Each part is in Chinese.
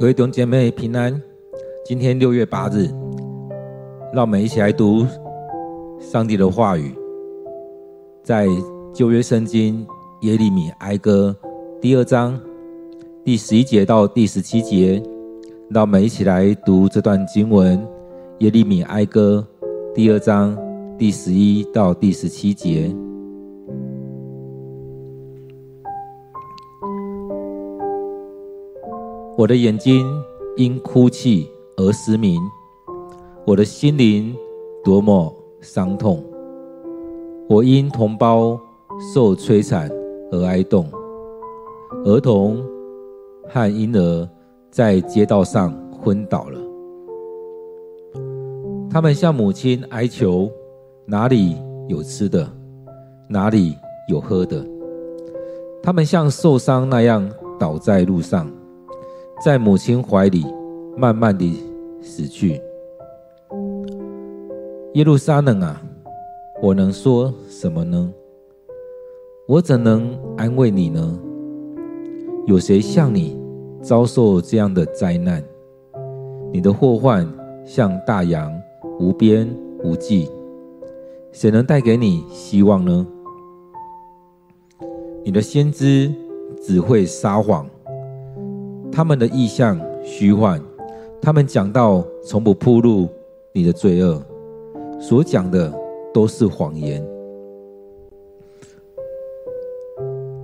各位弟兄姐妹平安。今天六月八日，让我们一起来读上帝的话语，在旧约圣经耶利米哀歌第二章第十一节到第十七节。让我们一起来读这段经文：耶利米哀歌第二章第十一到第十七节。我的眼睛因哭泣而失明，我的心灵多么伤痛！我因同胞受摧残而哀慟，儿童和婴儿在街道上昏倒了。他们向母亲哀求：哪里有吃的？哪里有喝的？他们像受伤那样倒在路上。在母亲怀里，慢慢地死去。耶路撒冷啊，我能说什么呢？我怎能安慰你呢？有谁像你遭受这样的灾难？你的祸患像大洋，无边无际。谁能带给你希望呢？你的先知只会撒谎。他们的意象虚幻，他们讲到从不暴露你的罪恶，所讲的都是谎言。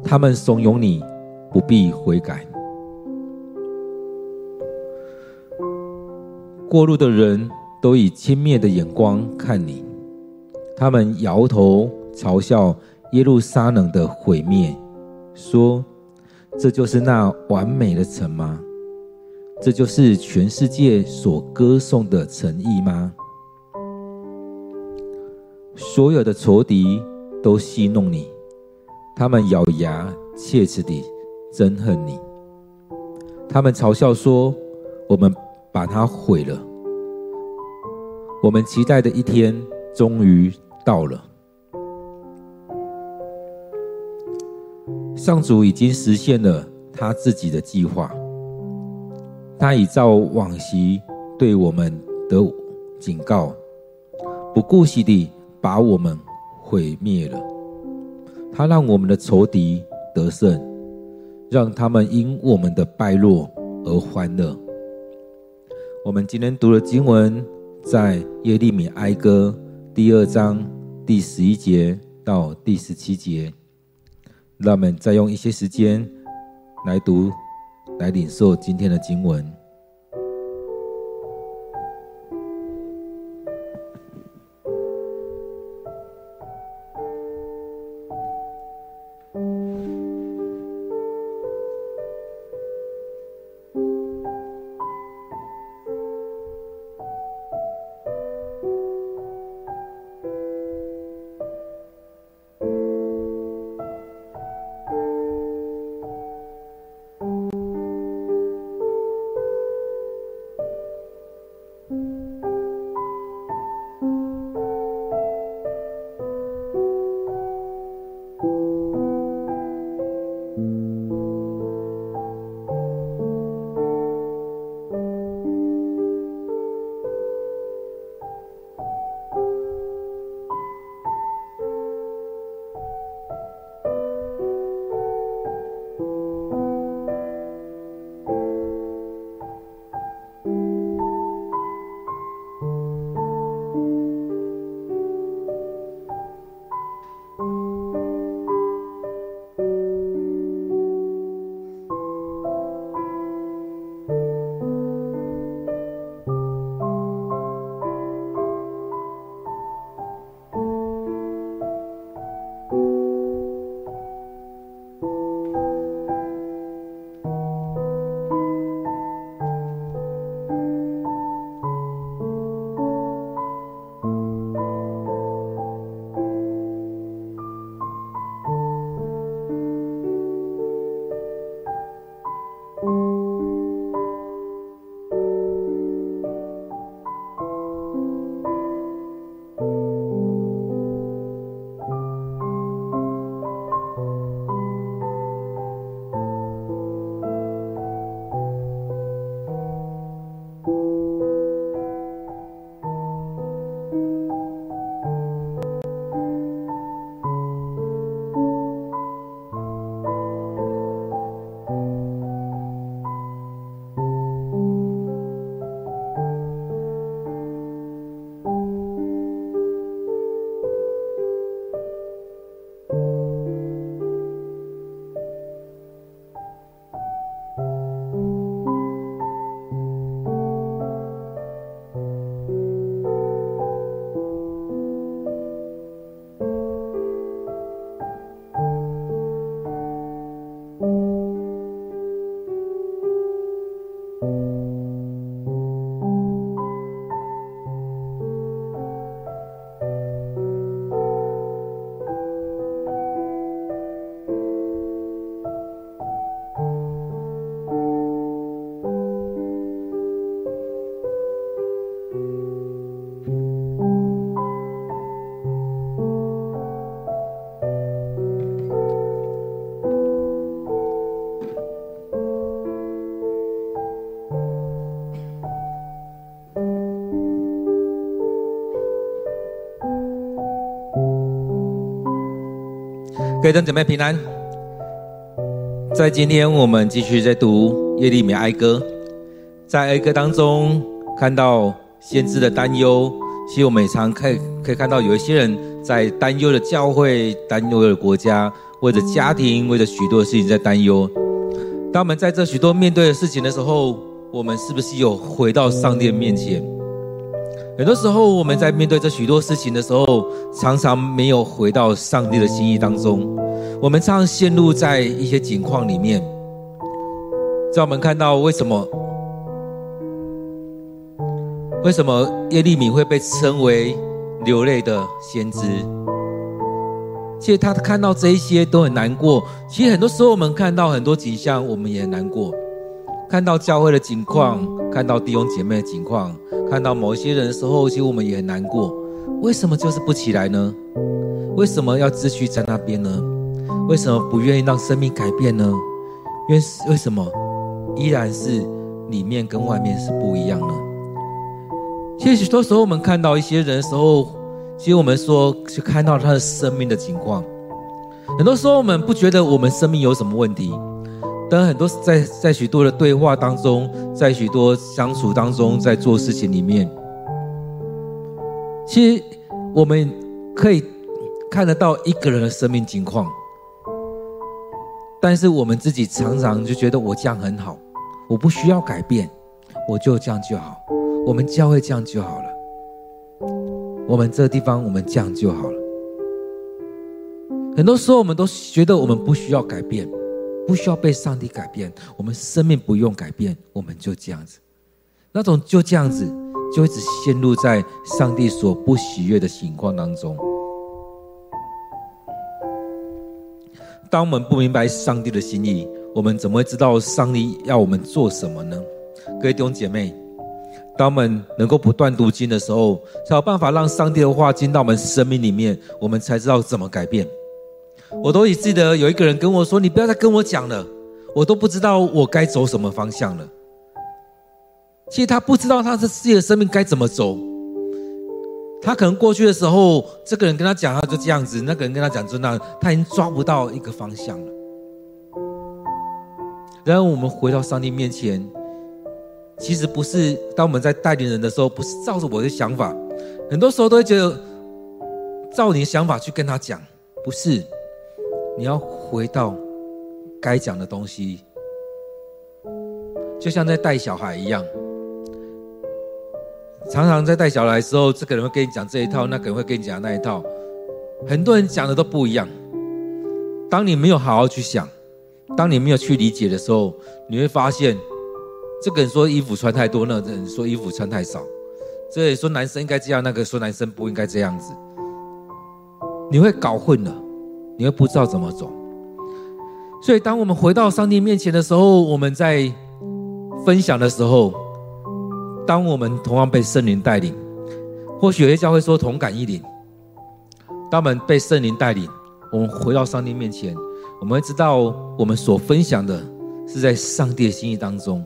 他们怂恿你不必悔改。过路的人都以轻蔑的眼光看你，他们摇头嘲笑耶路撒冷的毁灭，说。这就是那完美的城吗？这就是全世界所歌颂的诚意吗？所有的仇敌都戏弄你，他们咬牙切齿地憎恨你。他们嘲笑说：“我们把它毁了。”我们期待的一天终于到了。上主已经实现了他自己的计划，他已照往昔对我们的警告，不顾惜地把我们毁灭了。他让我们的仇敌得胜，让他们因我们的败落而欢乐。我们今天读的经文在耶利米哀歌第二章第十一节到第十七节。让我们再用一些时间来读，来领受今天的经文。各位弟兄姐妹平安。在今天，我们继续在读耶利米哀歌，在哀歌当中看到先知的担忧。其实我们常可以可以看到，有一些人在担忧的教会、担忧的国家，为着家庭、为着许多的事情在担忧。当我们在这许多面对的事情的时候，我们是不是有回到上帝的面前？很多时候，我们在面对这许多事情的时候，常常没有回到上帝的心意当中。我们常常陷入在一些境况里面。在我们看到为什么，为什么耶利米会被称为流泪的先知？其实他看到这一些都很难过。其实很多时候，我们看到很多景象，我们也难过。看到教会的景况，看到弟兄姐妹的景况，看到某一些人的时候，其实我们也很难过。为什么就是不起来呢？为什么要继续在那边呢？为什么不愿意让生命改变呢？因为为什么依然是里面跟外面是不一样呢？其实许多时候我们看到一些人的时候，其实我们说去看到他的生命的情况，很多时候我们不觉得我们生命有什么问题。但很多在在许多的对话当中，在许多相处当中，在做事情里面，其实我们可以看得到一个人的生命情况，但是我们自己常常就觉得我这样很好，我不需要改变，我就这样就好，我们教会这样就好了，我们这个地方我们这样就好了。很多时候我们都觉得我们不需要改变。不需要被上帝改变，我们生命不用改变，我们就这样子。那种就这样子，就一直陷入在上帝所不喜悦的情况当中。当我们不明白上帝的心意，我们怎么会知道上帝要我们做什么呢？各位弟兄姐妹，当我们能够不断读经的时候，才有办法让上帝的话进到我们生命里面，我们才知道怎么改变。我都记得有一个人跟我说：“你不要再跟我讲了，我都不知道我该走什么方向了。”其实他不知道他的自己的生命该怎么走。他可能过去的时候，这个人跟他讲，他就这样子；那个人跟他讲，就那，他已经抓不到一个方向了。然后我们回到上帝面前，其实不是当我们在带领人的时候，不是照着我的想法，很多时候都会觉得照你的想法去跟他讲，不是。你要回到该讲的东西，就像在带小孩一样。常常在带小孩的时候，这个人会跟你讲这一套，那个人会跟你讲那一套，很多人讲的都不一样。当你没有好好去想，当你没有去理解的时候，你会发现，这个人说衣服穿太多，那个人说衣服穿太少，这里说男生应该这样，那个说男生不应该这样子，你会搞混了。你会不知道怎么走，所以当我们回到上帝面前的时候，我们在分享的时候，当我们同样被圣灵带领，或许有些教会说同感一灵，当我们被圣灵带领，我们回到上帝面前，我们会知道我们所分享的是在上帝的心意当中，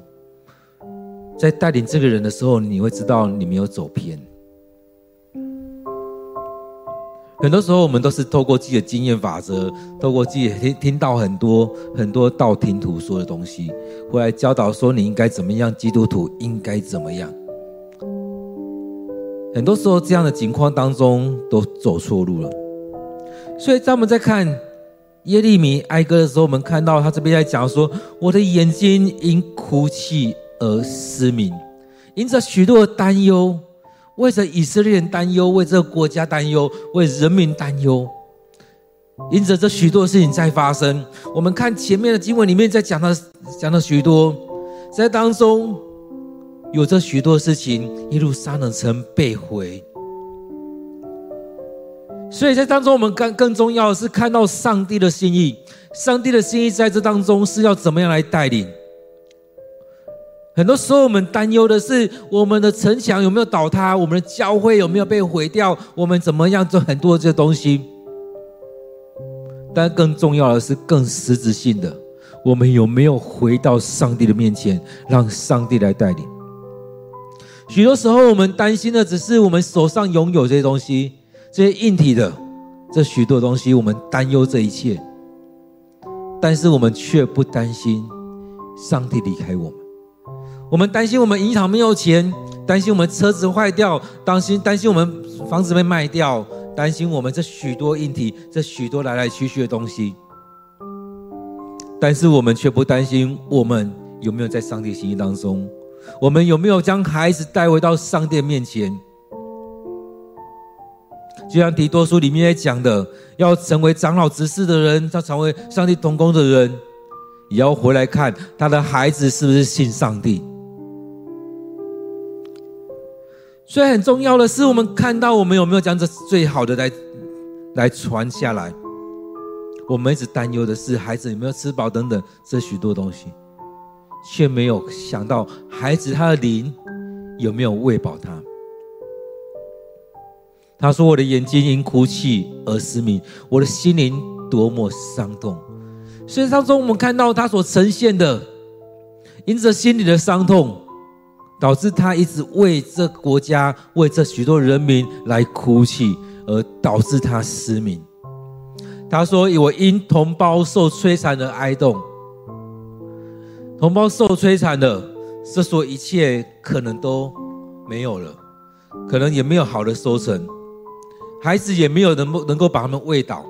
在带领这个人的时候，你会知道你没有走偏。很多时候，我们都是透过自己的经验法则，透过自己听听到很多很多道听途说的东西，回来教导说你应该怎么样，基督徒应该怎么样。很多时候，这样的情况当中都走错路了。所以，当我们在看耶利米哀歌的时候，我们看到他这边在讲说：“我的眼睛因哭泣而失明，因着许多的担忧。”为着以色列人担忧，为这个国家担忧，为人民担忧，因着这许多事情在发生。我们看前面的经文里面在讲到，讲到许多，在当中有着许多事情，耶路撒冷城被毁。所以在当中，我们更更重要的是看到上帝的心意。上帝的心意在这当中是要怎么样来带领？很多时候，我们担忧的是我们的城墙有没有倒塌，我们的教会有没有被毁掉，我们怎么样做很多这些东西。但更重要的是，更实质性的，我们有没有回到上帝的面前，让上帝来带领？许多时候，我们担心的只是我们手上拥有这些东西，这些硬体的，这许多东西，我们担忧这一切。但是我们却不担心上帝离开我们。我们担心我们银行没有钱，担心我们车子坏掉，担心担心我们房子被卖掉，担心我们这许多硬体，这许多来来去去的东西。但是我们却不担心我们有没有在上帝心意当中，我们有没有将孩子带回到上帝面前。就像提多书里面讲的，要成为长老执事的人，要成为上帝同工的人，也要回来看他的孩子是不是信上帝。所以很重要的是，我们看到我们有没有将这最好的来来传下来。我们一直担忧的是孩子有没有吃饱等等这许多东西，却没有想到孩子他的灵有没有喂饱他。他说：“我的眼睛因哭泣而失明，我的心灵多么伤痛。”所以当中我们看到他所呈现的，因着心里的伤痛，导致他一直为这国家、为这许多人民来哭泣，而导致他失明。他说：“我因同胞受摧残而哀慟，同胞受摧残了，这说一切可能都没有了，可能也没有好的收成。”孩子也没有能能够把他们喂倒、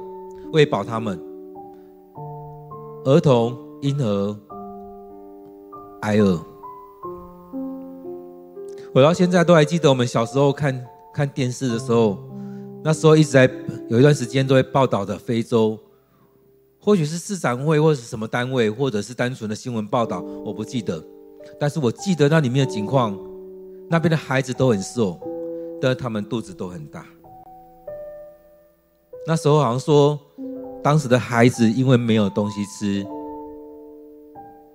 喂饱他们。儿童、婴儿挨饿。我到现在都还记得，我们小时候看看电视的时候，那时候一直在有一段时间都会报道的非洲，或许是市长会，或者是什么单位，或者是单纯的新闻报道，我不记得。但是我记得那里面的情况，那边的孩子都很瘦，但他们肚子都很大。那时候好像说，当时的孩子因为没有东西吃，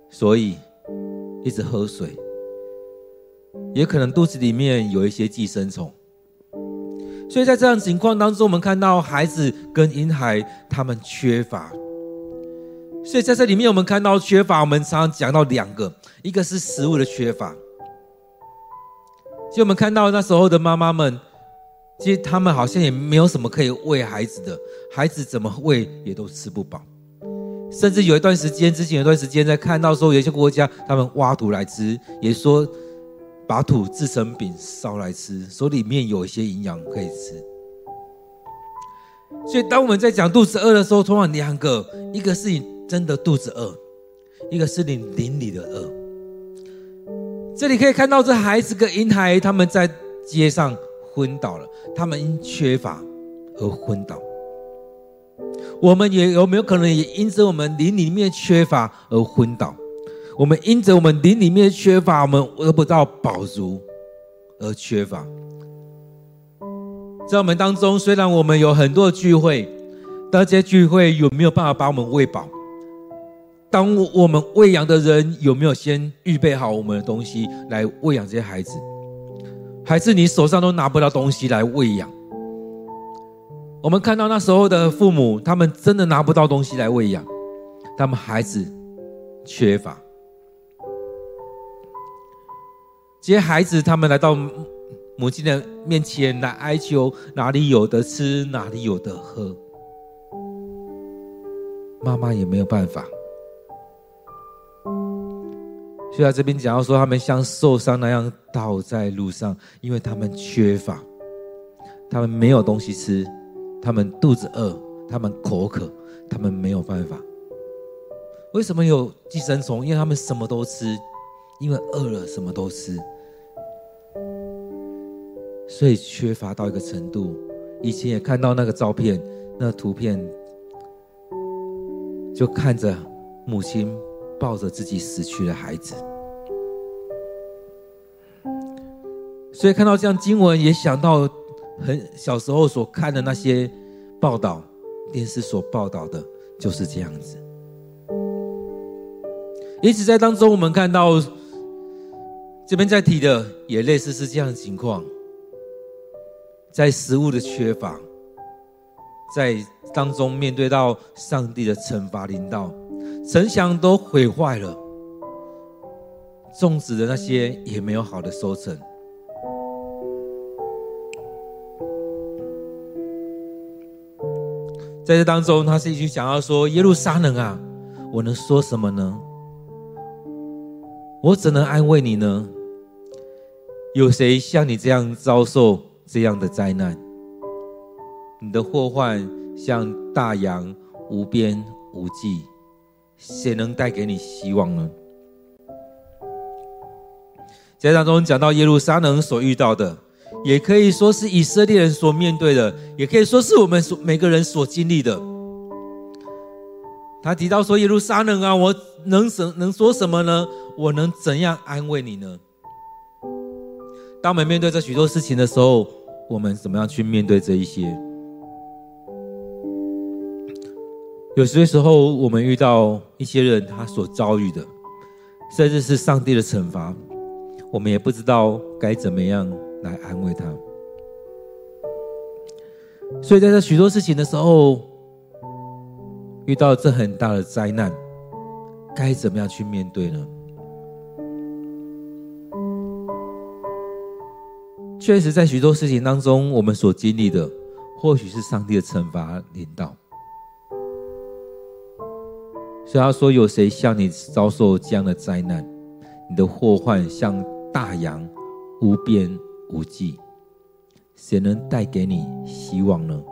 所以一直喝水，也可能肚子里面有一些寄生虫。所以在这样情况当中，我们看到孩子跟婴孩他们缺乏。所以在这里面，我们看到缺乏，我们常常讲到两个，一个是食物的缺乏。所以我们看到那时候的妈妈们。其实他们好像也没有什么可以喂孩子的，孩子怎么喂也都吃不饱，甚至有一段时间，之前有一段时间在看到说，有些国家他们挖土来吃，也说把土制成饼烧来吃，说里面有一些营养可以吃。所以当我们在讲肚子饿的时候，通常两个，一个是你真的肚子饿，一个是你邻里的饿。这里可以看到这孩子跟婴孩他们在街上。昏倒了，他们因缺乏而昏倒。我们也有没有可能也因着我们灵里面缺乏而昏倒？我们因着我们灵里面缺乏，我们得不到饱足而缺乏。在我们当中，虽然我们有很多聚会，但这些聚会有没有办法把我们喂饱？当我们喂养的人有没有先预备好我们的东西来喂养这些孩子？还是你手上都拿不到东西来喂养。我们看到那时候的父母，他们真的拿不到东西来喂养，他们孩子缺乏。这些孩子，他们来到母亲的面前来哀求，哪里有的吃，哪里有的喝，妈妈也没有办法。就在这边讲到说，他们像受伤那样倒在路上，因为他们缺乏，他们没有东西吃，他们肚子饿，他们口渴，他们没有办法。为什么有寄生虫？因为他们什么都吃，因为饿了什么都吃，所以缺乏到一个程度。以前也看到那个照片，那图片，就看着母亲。抱着自己死去的孩子，所以看到这样经文，也想到很小时候所看的那些报道，电视所报道的，就是这样子。因此，在当中我们看到这边在提的，也类似是这样的情况，在食物的缺乏，在当中面对到上帝的惩罚临到。城墙都毁坏了，种植的那些也没有好的收成。在这当中，他是一句想要说：“耶路撒冷啊，我能说什么呢？我怎能安慰你呢？有谁像你这样遭受这样的灾难？你的祸患像大洋，无边无际，谁能带给你希望呢？在当中讲到耶路撒冷所遇到的，也可以说是以色列人所面对的，也可以说是我们所每个人所经历的。他提到说：“耶路撒冷啊，我能什能说什么呢？我能怎样安慰你呢？”当我们面对这许多事情的时候，我们怎么样去面对这一些？有些时候，我们遇到一些人，他所遭遇的，甚至是上帝的惩罚。我们也不知道该怎么样来安慰他，所以在这许多事情的时候，遇到这很大的灾难，该怎么样去面对呢？确实，在许多事情当中，我们所经历的，或许是上帝的惩罚临到。所以他说：“有谁像你遭受这样的灾难？你的祸患像……”大洋无边无际，谁能带给你希望呢？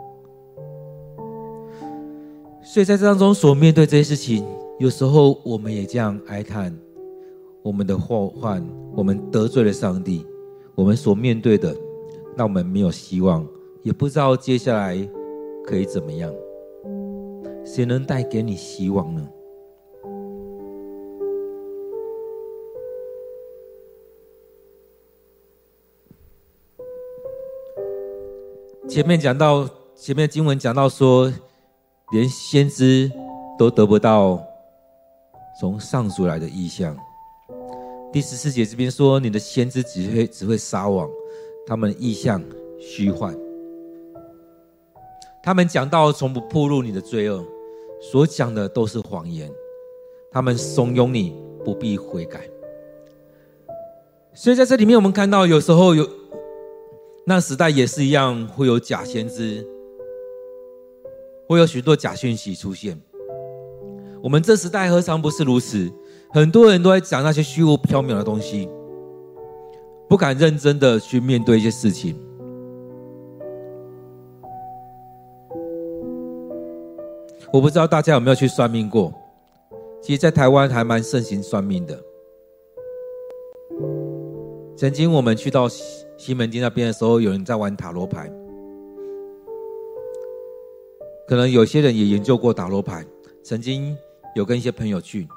所以在这当中所面对这些事情，有时候我们也这样哀叹我们的祸患，我们得罪了上帝，我们所面对的，让我们没有希望，也不知道接下来可以怎么样。谁能带给你希望呢？前面讲到，前面经文讲到说，连先知都得不到从上主来的意象。第十四节这边说，你的先知只会只会撒网，他们的异象虚幻。他们讲到从不暴露你的罪恶，所讲的都是谎言。他们怂恿你不必悔改。所以在这里面，我们看到有时候有。那时代也是一样，会有假先知，会有许多假讯息出现。我们这时代何尝不是如此？很多人都在讲那些虚无缥缈的东西，不敢认真的去面对一些事情。我不知道大家有没有去算命过？其实，在台湾还蛮盛行算命的。曾经我们去到。西西门町那边的时候，有人在玩塔罗牌。可能有些人也研究过塔罗牌，曾经有跟一些朋友去，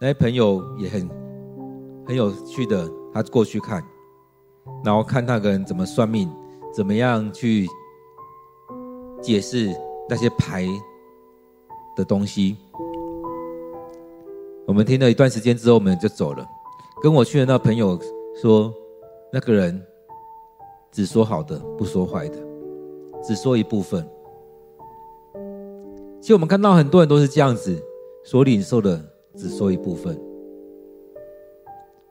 那些朋友也很很有趣的，他过去看，然后看那个人怎么算命，怎么样去解释那些牌的东西。我们听了一段时间之后，我们就走了。跟我去的那朋友说，那个人。只说好的，不说坏的，只说一部分。其实我们看到很多人都是这样子，所领受的只说一部分，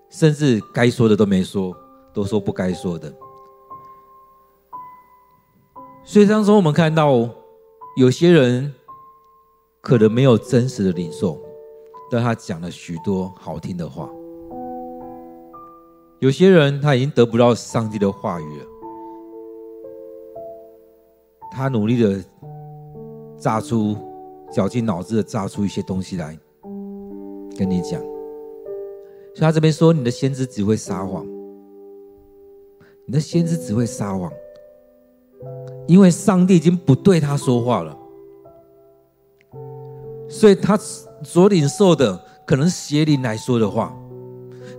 甚至该说的都没说，都说不该说的。所以当中我们看到有些人可能没有真实的领受，但他讲了许多好听的话。有些人他已经得不到上帝的话语了。他努力的榨出，绞尽脑汁的榨出一些东西来跟你讲，所以他这边说，你的先知只会撒谎，你的先知只会撒谎，因为上帝已经不对他说话了，所以他所领受的可能邪灵来说的话，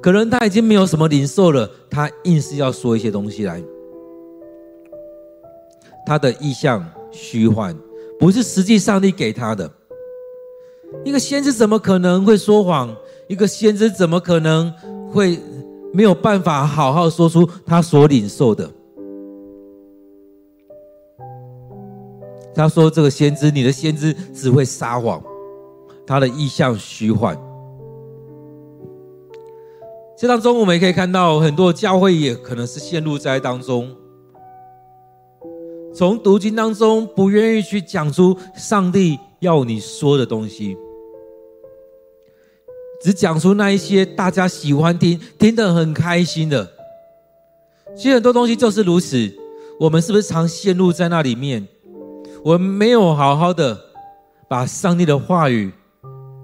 可能他已经没有什么领受了，他硬是要说一些东西来。他的意象虚幻，不是实际上帝给他的。一个先知怎么可能会说谎？一个先知怎么可能会没有办法好好说出他所领受的？他说：“这个先知，你的先知只会撒谎，他的意象虚幻。”这当中我们也可以看到，很多教会也可能是陷入在当中。从读经当中不愿意去讲出上帝要你说的东西，只讲出那一些大家喜欢听、听得很开心的。其实很多东西就是如此，我们是不是常陷入在那里面？我们没有好好的把上帝的话语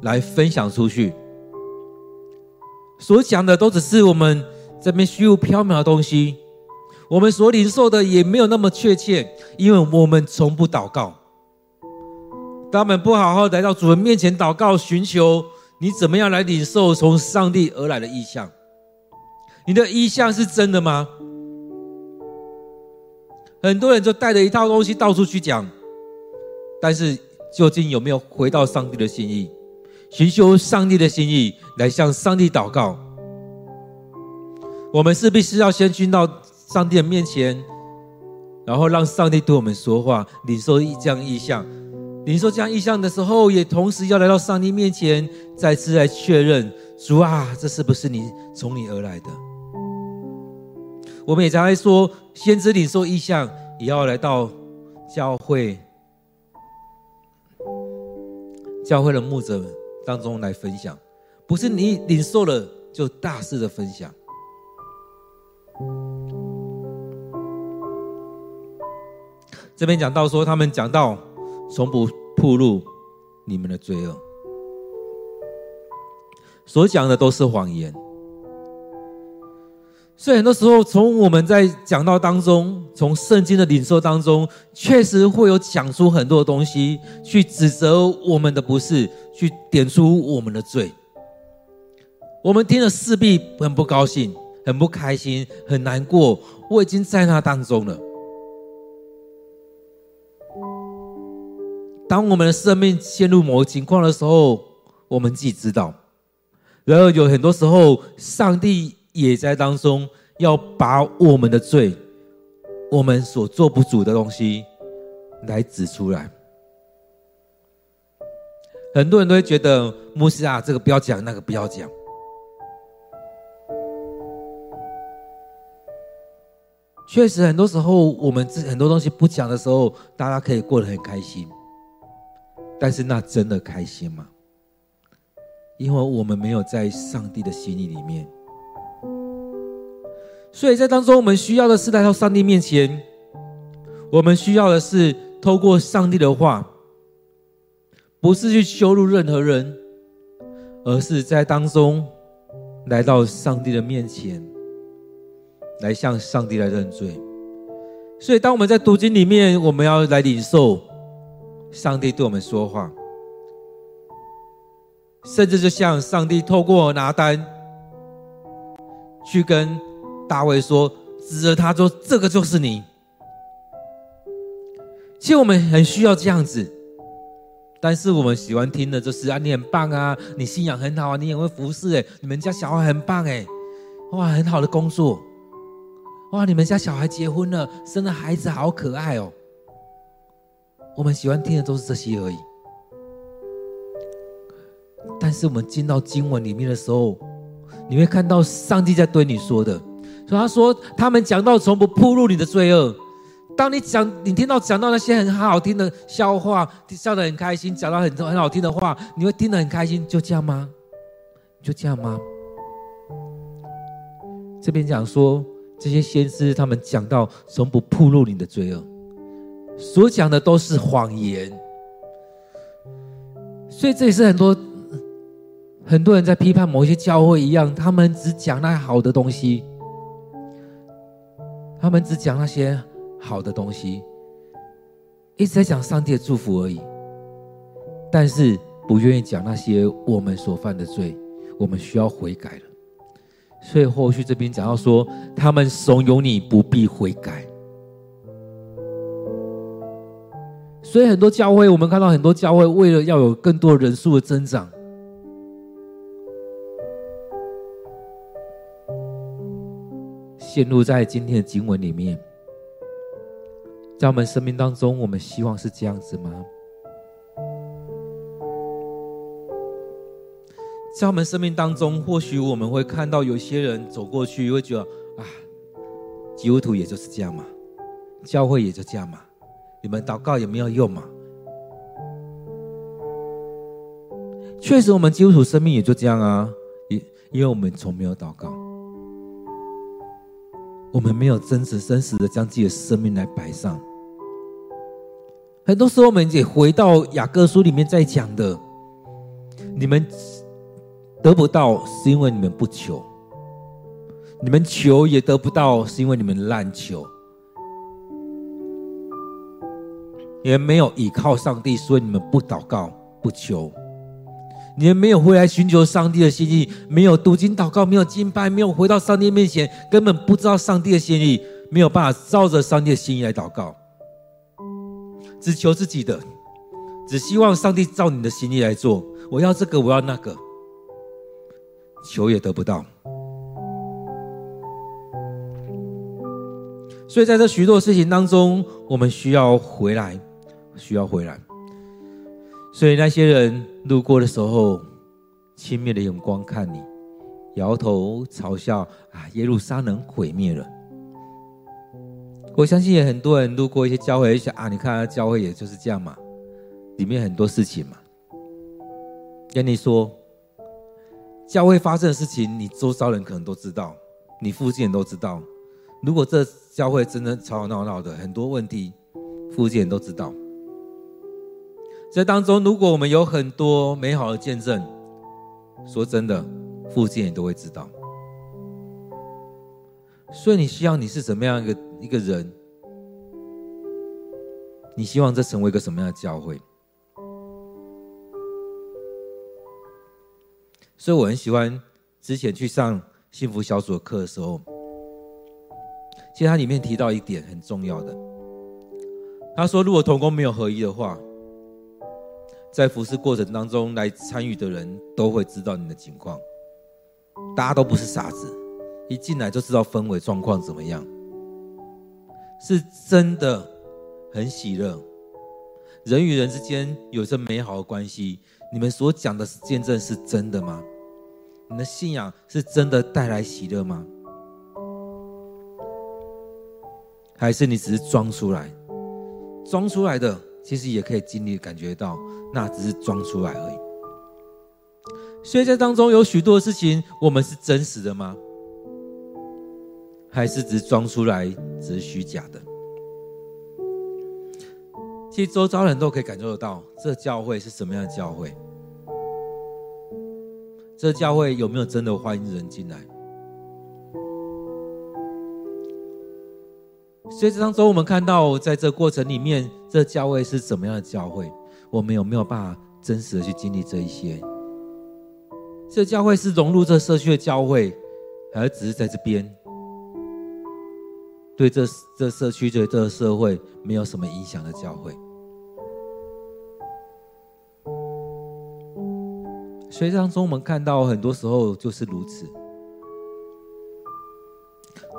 来分享出去，所讲的都只是我们这边虚无缥缈的东西，我们所领受的也没有那么确切，因为我们从不祷告。当我们不好好来到主人面前祷告寻求。你怎么样来领受从上帝而来的意象？你的意象是真的吗？很多人就带着一套东西到处去讲，但是究竟有没有回到上帝的心意，寻求上帝的心意来向上帝祷告？我们是必是要先去到上帝的面前，然后让上帝对我们说话，领受一这样异象。你说这样意象的时候，也同时要来到上帝面前，再次来确认主啊，这是不是你从你而来的？我们也常来说，先知领受意象，也要来到教会、教会的牧者当中来分享，不是你领受了就大肆的分享。这边讲到说，他们讲到。从不暴露你们的罪恶，所讲的都是谎言。所以很多时候，从我们在讲道当中，从圣经的领受当中，确实会有讲出很多东西，去指责我们的不是，去点出我们的罪。我们听了势必很不高兴，很不开心，很难过。我已经在那当中了。当我们的生命陷入某个情况的时候，我们自己知道。然而有很多时候，上帝也在当中，要把我们的罪、我们所做不足的东西来指出来。很多人都会觉得，牧师啊，这个不要讲，那个不要讲。确实，很多时候我们很多东西不讲的时候，大家可以过得很开心。但是那真的开心吗？因为我们没有在上帝的心意里面，所以在当中，我们需要的是来到上帝面前，我们需要的是透过上帝的话，不是去羞辱任何人，而是在当中来到上帝的面前，来向上帝来认罪。所以，当我们在读经里面，我们要来领受。上帝对我们说话，甚至就像上帝透过拿单去跟大卫说，指着他说：“这个就是你。”其实我们很需要这样子，但是我们喜欢听的就是啊，你很棒啊，你信仰很好啊，你也会服侍哎，你们家小孩很棒哎，哇，很好的工作，哇，你们家小孩结婚了，生的孩子好可爱哦。我们喜欢听的都是这些而已，但是我们进到经文里面的时候，你会看到上帝在对你说的。所以他说，他们讲到从不暴露你的罪恶。当你讲，你听到讲到那些很好听的笑话，笑得很开心，讲到很很好听的话，你会听得很开心，就这样吗？就这样吗？这边讲说，这些先知他们讲到从不暴露你的罪恶。所讲的都是谎言，所以这也是很多很多人在批判某些教会一样，他们只讲那好的东西，他们只讲那些好的东西，一直在讲上帝的祝福而已，但是不愿意讲那些我们所犯的罪，我们需要悔改了。所以后续这边讲到说，他们怂恿你不必悔改。所以很多教会，我们看到很多教会，为了要有更多人数的增长，陷入在今天的经文里面。在我们生命当中，我们希望是这样子吗？在我们生命当中，或许我们会看到有些人走过去，会觉得啊，基督徒也就是这样嘛，教会也就这样嘛。你们祷告有没有用嘛？确实，我们基督徒生命也就这样啊，因因为我们从没有祷告，我们没有真实真实的将自己的生命来摆上。很多时候，我们也回到雅各书里面在讲的，你们得不到是因为你们不求，你们求也得不到是因为你们滥求，你们没有倚靠上帝，所以你们不祷告不求，你们没有回来寻求上帝的心意，没有读经祷告，没有敬拜，没有回到上帝面前，根本不知道上帝的心意，没有办法照着上帝的心意来祷告。只求自己的，只希望上帝照你的心意来做。我要这个，我要那个，求也得不到。所以在这许多事情当中，我们需要回来，需要回来。所以那些人路过的时候，轻蔑的眼光看你，摇头嘲笑啊，耶路撒冷毁灭了。我相信也很多人路过一些教会，想啊，你看教会也就是这样嘛，里面很多事情嘛。跟你说，教会发生的事情，你周遭人可能都知道，你附近人都知道。如果这教会真的吵吵闹闹的，很多问题，附近人都知道。这当中，如果我们有很多美好的见证，说真的，附近人都会知道。所以你希望你是怎么样一个一个人？你希望这成为一个什么样的教会？所以我很喜欢之前去上幸福小组的课的时候，其实它里面提到一点很重要的。他说，如果同工没有合一的话，在服侍过程当中来参与的人都会知道你的情况，大家都不是傻子。一进来就知道氛围状况怎么样，是真的很喜乐，人与人之间有着美好的关系。你们所讲的见证是真的吗？你的信仰是真的带来喜乐吗？还是你只是装出来？装出来的其实也可以经历感觉到，那只是装出来而已。所以在当中有许多事情，我们是真实的吗？还是只是装出来，只是虚假的。其实周遭人都可以感受得到，这教会是什么样的教会？这教会有没有真的欢迎人进来？所以这当中，我们看到，在这过程里面，这教会是怎么样的教会？我们有没有办法真实的去经历这一些？这教会是融入这社区的教会，还是只是在这边？对这这社区、对这个社会没有什么影响的教会，所以当中我们看到很多时候就是如此。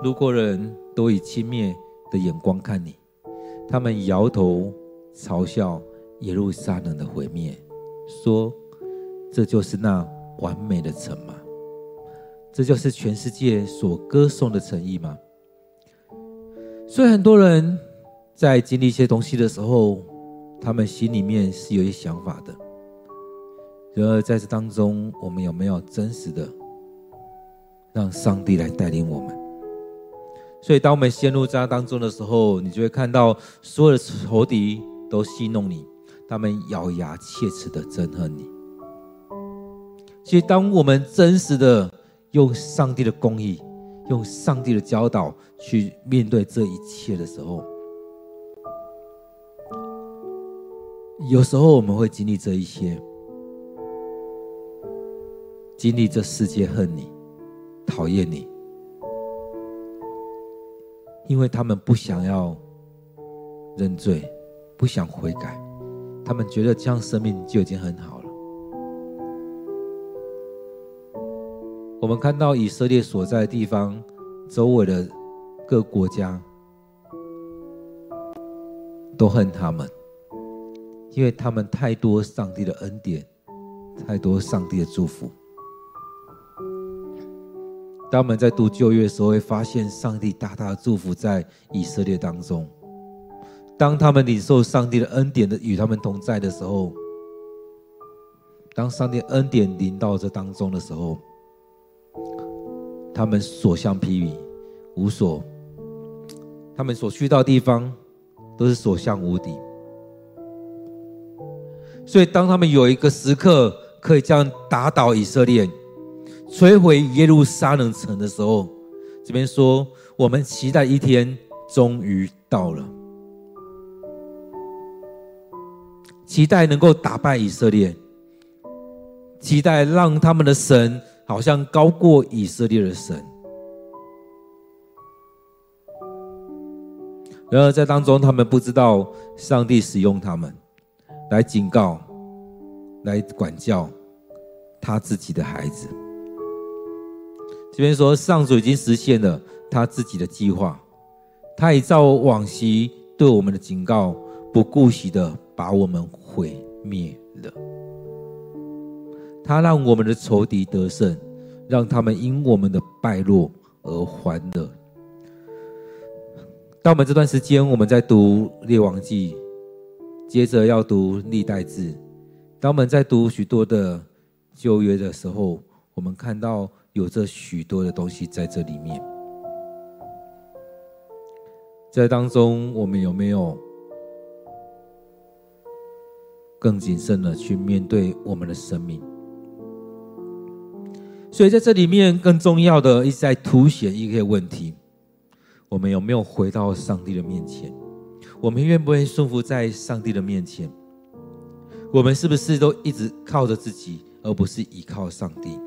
路过人都以轻蔑的眼光看你，他们摇头嘲笑耶路撒冷的毁灭，说：“这就是那完美的城吗？这就是全世界所歌颂的诚意吗？”所以很多人在经历一些东西的时候，他们心里面是有一些想法的。然而在这当中，我们有没有真实的让上帝来带领我们？所以当我们陷入这样当中的时候，你就会看到所有的仇敌都戏弄你，他们咬牙切齿的憎恨你。其实当我们真实的用上帝的公义，用上帝的教导去面对这一切的时候，有时候我们会经历这一些，经历这世界恨你、讨厌你，因为他们不想要认罪，不想悔改，他们觉得这样生命就已经很好了。我们看到以色列所在的地方，周围的各国家都恨他们，因为他们太多上帝的恩典，太多上帝的祝福。当我们在读旧约的时候，会发现上帝大大的祝福在以色列当中。当他们领受上帝的恩典的与他们同在的时候，当上帝恩典临到这当中的时候，他们所向披靡，无所，他们所去到的地方都是所向无敌。所以，当他们有一个时刻可以这样打倒以色列、摧毁耶路撒冷城的时候，这边说，我们期待一天终于到了，期待能够打败以色列，期待让他们的神好像高过以色列的神。然而，在当中，他们不知道上帝使用他们。来警告，来管教他自己的孩子。这边说，上主已经实现了他自己的计划，他已照往昔对我们的警告，不顾惜的把我们毁灭了。他让我们的仇敌得胜，让他们因我们的败落而欢乐。当我们这段时间，我们在读列王记。接着要读历代志。当我们在读许多的旧约的时候，我们看到有着许多的东西在这里面。在当中，我们有没有更谨慎的去面对我们的生命？所以在这里面，更重要的一直在凸显一个问题：我们有没有回到上帝的面前？我们愿不愿意顺服在上帝的面前？我们是不是都一直靠着自己，而不是依靠上帝？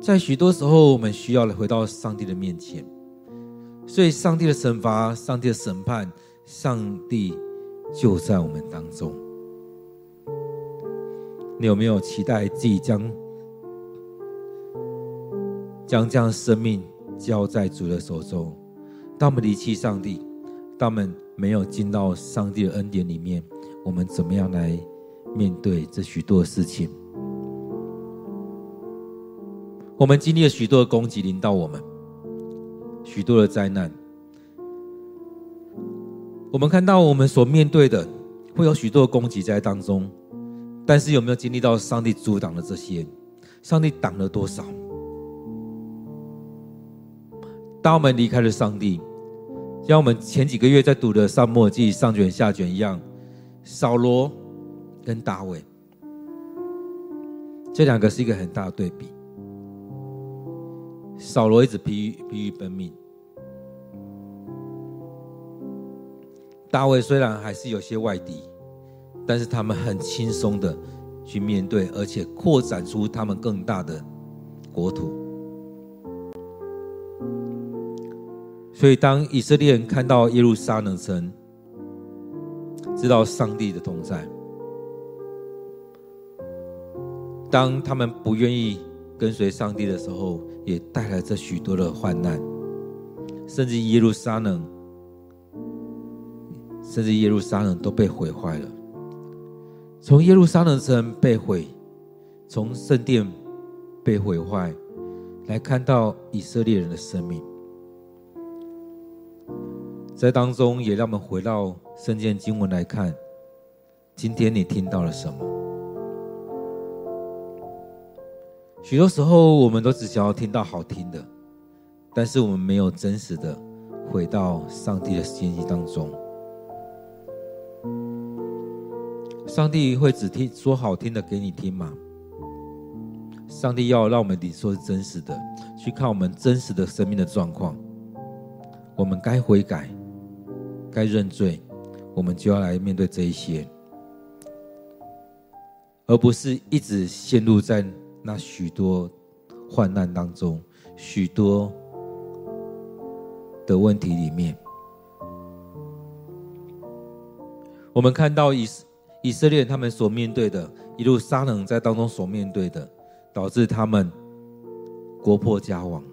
在许多时候，我们需要回到上帝的面前。所以，上帝的惩罚、上帝的审判、上帝就在我们当中。你有没有期待自己将将这样生命交在主的手中？当我们离弃上帝，当我们没有进到上帝的恩典里面，我们怎么样来面对这许多的事情？我们经历了许多的攻击临到我们，许多的灾难。我们看到我们所面对的会有许多的攻击在当中，但是有没有经历到上帝阻挡了这些？上帝挡了多少？当我们离开了上帝。像我们前几个月在读的《撒母耳记》上卷下卷一样，扫罗跟大卫，这两个是一个很大的对比。扫罗一直疲于疲于奔命，大卫虽然还是有些外敌，但是他们很轻松的去面对，而且扩展出他们更大的国土。所以，当以色列人看到耶路撒冷城，知道上帝的同在；当他们不愿意跟随上帝的时候，也带来这许多的患难，甚至耶路撒冷，甚至耶路撒冷都被毁坏了。从耶路撒冷城被毁，从圣殿被毁坏，来看到以色列人的生命。在当中，也让我们回到圣经经文来看，今天你听到了什么？许多时候，我们都只想要听到好听的，但是我们没有真实的回到上帝的心意当中。上帝会只听说好听的给你听吗？上帝要让我们领受是真实的，去看我们真实的生命的状况，我们该悔改。该认罪，我们就要来面对这一些，而不是一直陷入在那许多患难当中、许多的问题里面。我们看到以以色列他们所面对的，一路撒冷在当中所面对的，导致他们国破家亡，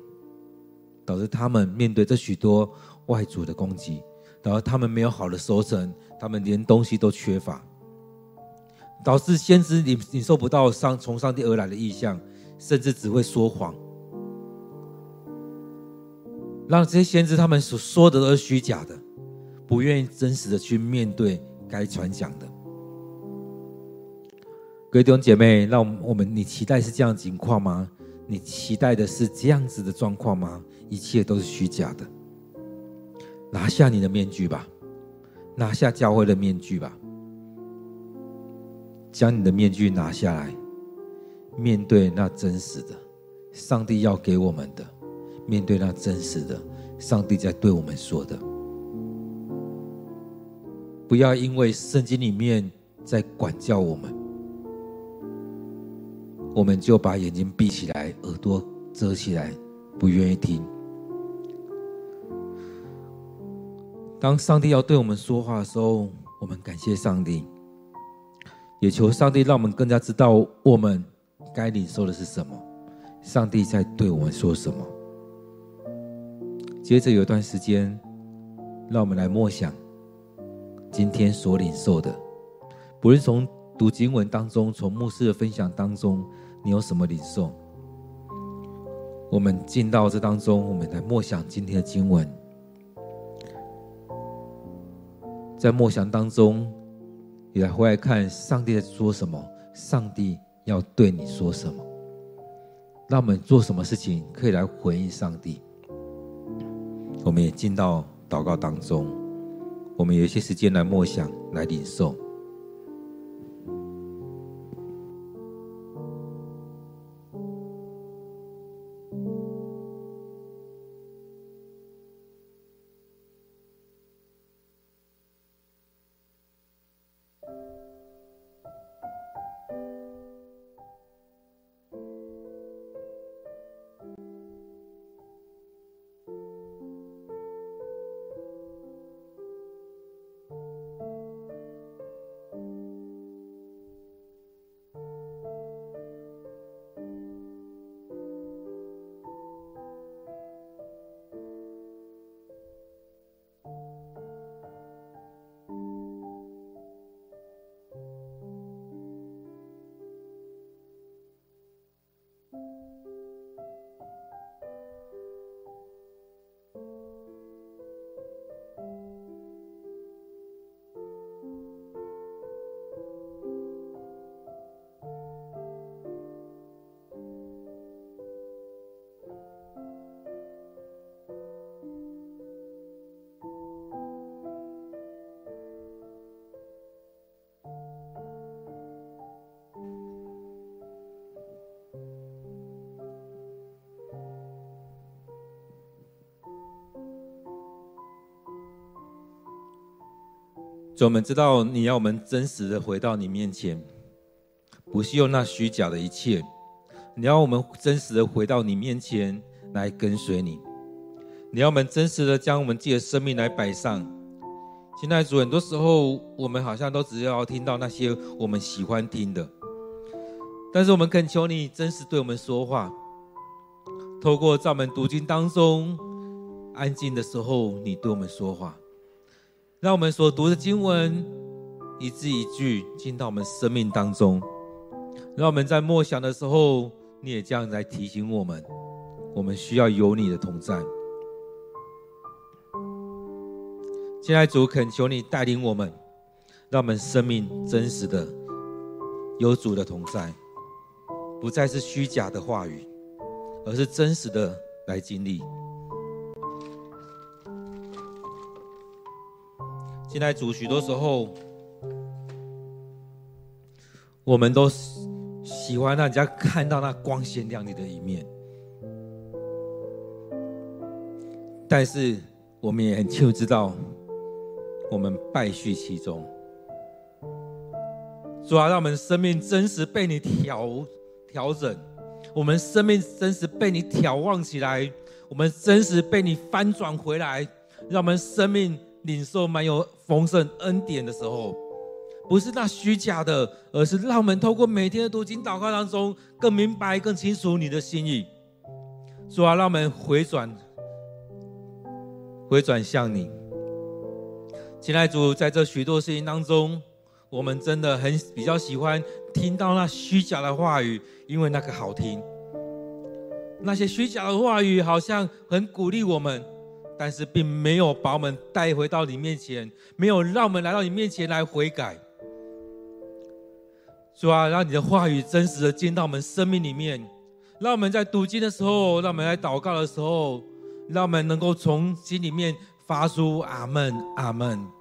导致他们面对这许多外族的攻击。导致他们没有好的收成，他们连东西都缺乏，导致先知领领受不到上从上帝而来的意象，甚至只会说谎，让这些先知他们所说的都是虚假的，不愿意真实的去面对该传讲的。各位弟兄姐妹，让我们，你期待是这样的情况吗？你期待的是这样子的状况吗？一切都是虚假的。拿下你的面具吧，拿下教会的面具吧，将你的面具拿下来，面对那真实的上帝要给我们的，面对那真实的上帝在对我们说的。不要因为圣经里面在管教我们，我们就把眼睛闭起来，耳朵遮起来，不愿意听。当上帝要对我们说话的时候，我们感谢上帝，也求上帝让我们更加知道我们该领受的是什么，上帝在对我们说什么。接着有一段时间，让我们来默想今天所领受的，不论从读经文当中，从牧师的分享当中，你有什么领受？我们进到这当中，我们来默想今天的经文。在默想当中，你来回来看上帝在说什么，上帝要对你说什么，让我们做什么事情可以来回应上帝。我们也进到祷告当中，我们有一些时间来默想，来领受。主，我们知道你要我们真实的回到你面前，不是用那虚假的一切。你要我们真实的回到你面前来跟随你。你要我们真实的将我们自己的生命来摆上。现在主，很多时候我们好像都只要听到那些我们喜欢听的，但是我们恳求你真实对我们说话，透过在我们读经当中安静的时候，你对我们说话。让我们所读的经文一字一句进到我们生命当中，让我们在默想的时候，你也这样来提醒我们，我们需要有你的同在。现在主恳求你带领我们，让我们生命真实的有主的同在，不再是虚假的话语，而是真实的来经历。现在主许多时候，我们都喜欢让人家看到那光鲜亮丽的一面，但是我们也很清楚知道，我们败絮其中。主啊，让我们生命真实被你调调整，我们生命真实被你眺望起来，我们真实被你翻转回来，让我们生命。领受满有丰盛恩典的时候，不是那虚假的，而是让我们透过每天的读经祷告当中，更明白、更清楚你的心意。主啊，让我们回转，回转向你。亲爱的主，在这许多事情当中，我们真的很比较喜欢听到那虚假的话语，因为那个好听。那些虚假的话语好像很鼓励我们。但是并没有把我们带回到你面前，没有让我们来到你面前来悔改。主啊，让你的话语真实的进到我们生命里面，让我们在读经的时候，让我们来祷告的时候，让我们能够从心里面发出阿门，阿门。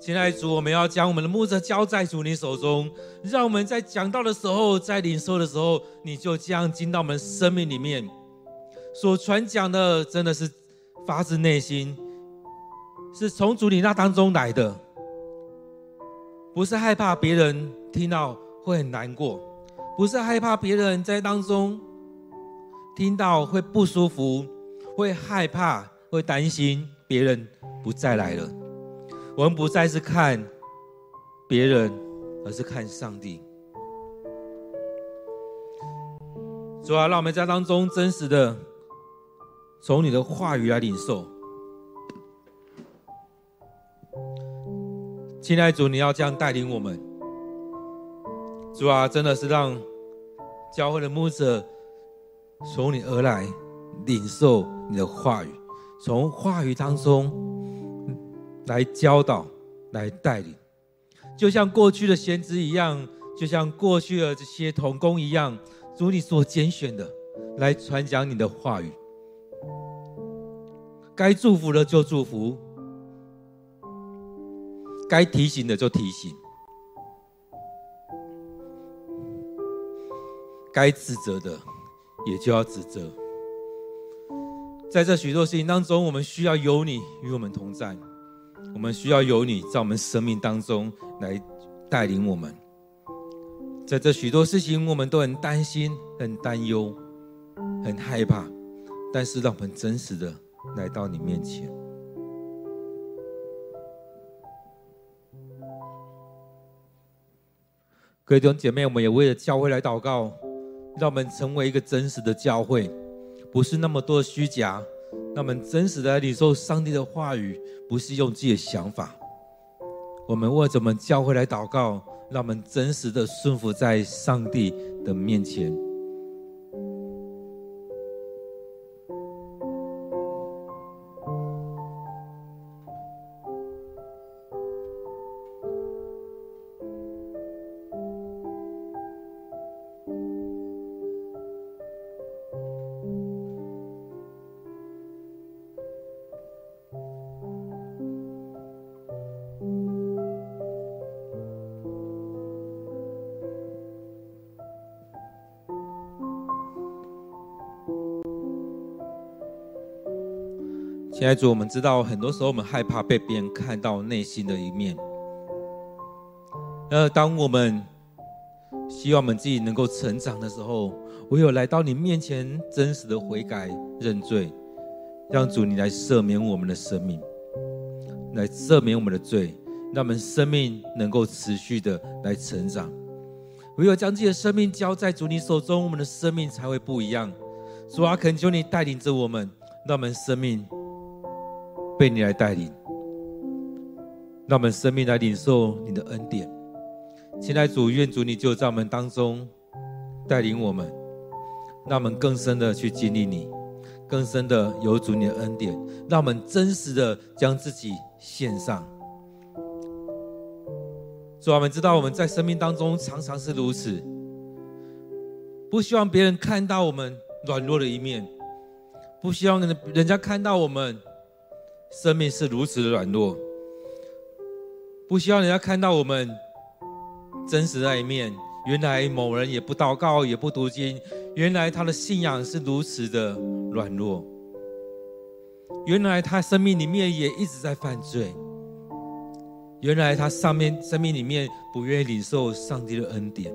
亲爱的主，我们要将我们的牧者交在主你手中，让我们在讲道的时候，在领受的时候，你就这样进到我们生命里面，所传讲的真的是发自内心，是从主你那当中来的。不是害怕别人听到会很难过，不是害怕别人在当中听到会不舒服，会害怕，会担心别人不再来了。我们不再是看别人，而是看上帝。主啊，让我们在当中真实的从你的话语来领受。亲爱的主，你要这样带领我们。主啊，真的是让教会的牧者从你而来，领受你的话语，从话语当中来教导、来带领，就像过去的先知一样，就像过去的这些童工一样，主你所拣选的来传讲你的话语，该祝福的就祝福。该提醒的就提醒，该指责的也就要指责。在这许多事情当中，我们需要有你与我们同在，我们需要有你在我们生命当中来带领我们。在这许多事情，我们都很担心、很担忧、很害怕，但是让我们真实的来到你面前。各位弟兄姐妹，我们也为了教会来祷告，让我们成为一个真实的教会，不是那么多虚假。让我们真实的来领受上帝的话语，不是用自己的想法。我们为着我们教会来祷告，让我们真实的顺服在上帝的面前。亲爱主，我们知道很多时候我们害怕被别人看到内心的一面。呃，当我们希望我们自己能够成长的时候，唯有来到你面前，真实的悔改认罪，让主你来赦免我们的生命，来赦免我们的罪，让我们生命能够持续的来成长。唯有将自己的生命交在主你手中，我们的生命才会不一样。主啊，恳求你带领着我们，让我们生命。被你来带领，让我们生命来领受你的恩典。亲爱的主，愿主你就在我们当中带领我们，让我们更深的去经历你，更深的有主你的恩典，让我们真实的将自己献上。主啊，我们知道我们在生命当中常常是如此，不希望别人看到我们软弱的一面，不希望人家看到我们。生命是如此的软弱，不希望人家看到我们真实的一面。原来某人也不祷告，也不读经，原来他的信仰是如此的软弱。原来他生命里面也一直在犯罪。原来他上面生命里面不愿意领受上帝的恩典。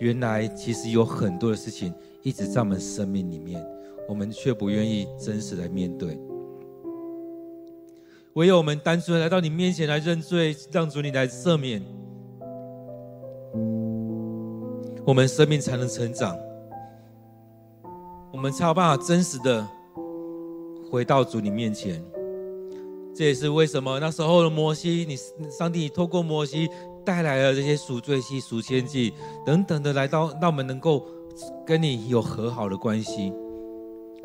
原来其实有很多的事情一直在我们生命里面，我们却不愿意真实来面对。唯有我们单纯来到你面前来认罪，让主你来赦免，我们生命才能成长，我们才有办法真实的回到主你面前。这也是为什么那时候的摩西，你上帝透过摩西带来了这些赎罪祭、赎愆祭等等的来到，让我们能够跟你有和好的关系，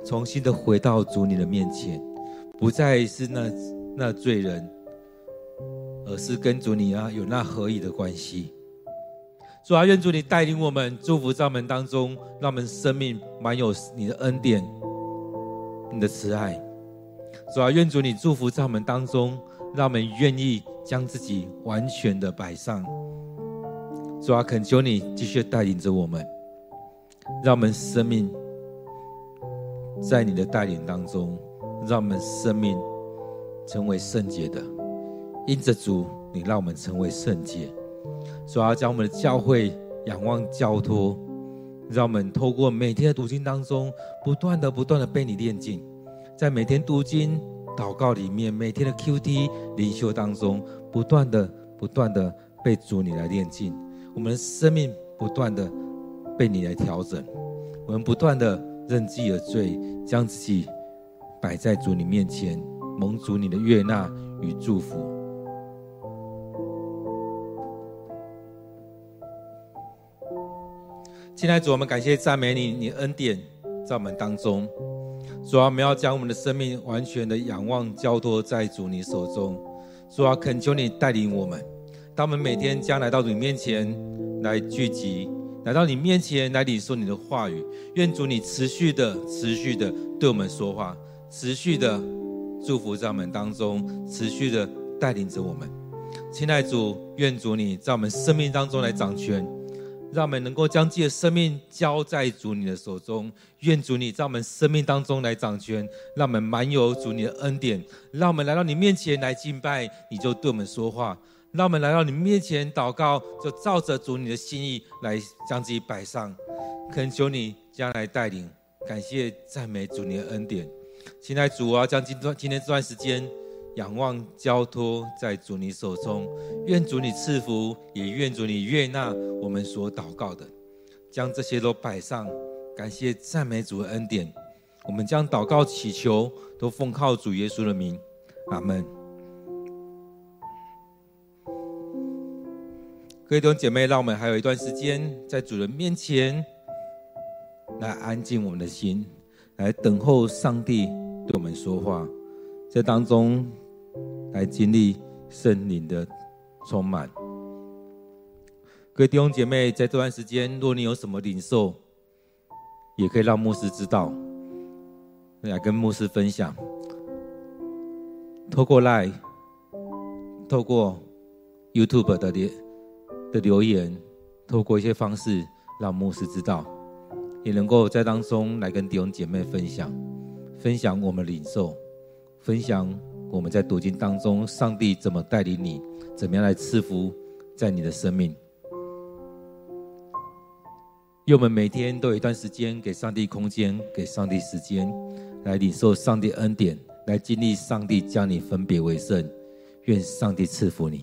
重新的回到主你的面前，不再是那。那罪人，而是跟主你啊有那合一的关系。主啊，愿主你带领我们，祝福在我们当中，让我们生命满有你的恩典、你的慈爱。主啊，愿主你祝福在我们当中，让我们愿意将自己完全的摆上。主啊，恳求你继续带领着我们，让我们生命在你的带领当中，让我们生命成为圣洁的。因着主，你让我们成为圣洁。主要将我们的教会仰望交托，让我们透过每天的读经当中，不断的、不断的被你炼净，在每天读经、祷告里面，每天的 QT 灵修当中，不断的、不断的被主你来炼净，我们的生命不断的被你来调整，我们不断的认自己的罪，将自己摆在主你面前，蒙主你的悦纳与祝福。亲爱的主，我们感谢赞美你，你恩典在我们当中。主啊，我们要将我们的生命完全的仰望交托在主你手中。主啊，恳求你带领我们，当我们每天将来到你面前来聚集，来到你面前来领受你的话语。愿主你持续的、持续的对我们说话，持续的祝福在我们当中，持续的带领着我们。亲爱的主，愿主你在我们生命当中来掌权。让我们能够将自己的生命交在主你的手中，愿主你在我们生命当中来掌权，让我们满有主你的恩典，让我们来到你面前来敬拜，你就对我们说话；让我们来到你面前祷告，就照着主你的心意来将自己摆上，恳求你将来带领，感谢赞美主你的恩典。亲爱主啊，将今段今天这段时间。仰望交托在主你手中，愿主你赐福，也愿主你悦纳我们所祷告的，将这些都摆上，感谢赞美主的恩典。我们将祷告祈求都奉靠主耶稣的名，阿门。各位弟兄姐妹，让我们还有一段时间在主人面前来安静我们的心，来等候上帝对我们说话。在当中来经历圣灵的充满。各位弟兄姐妹，在这段时间，若你有什么领受，也可以让牧师知道，来跟牧师分享。透过 Line，透过 YouTube 的留的留言，透过一些方式，让牧师知道，也能够在当中来跟弟兄姐妹分享，分享我们领受。分享我们在读经当中，上帝怎么带领你，怎么样来赐福在你的生命。愿我们每天都有一段时间给上帝空间，给上帝时间，来领受上帝恩典，来经历上帝将你分别为圣。愿上帝赐福你。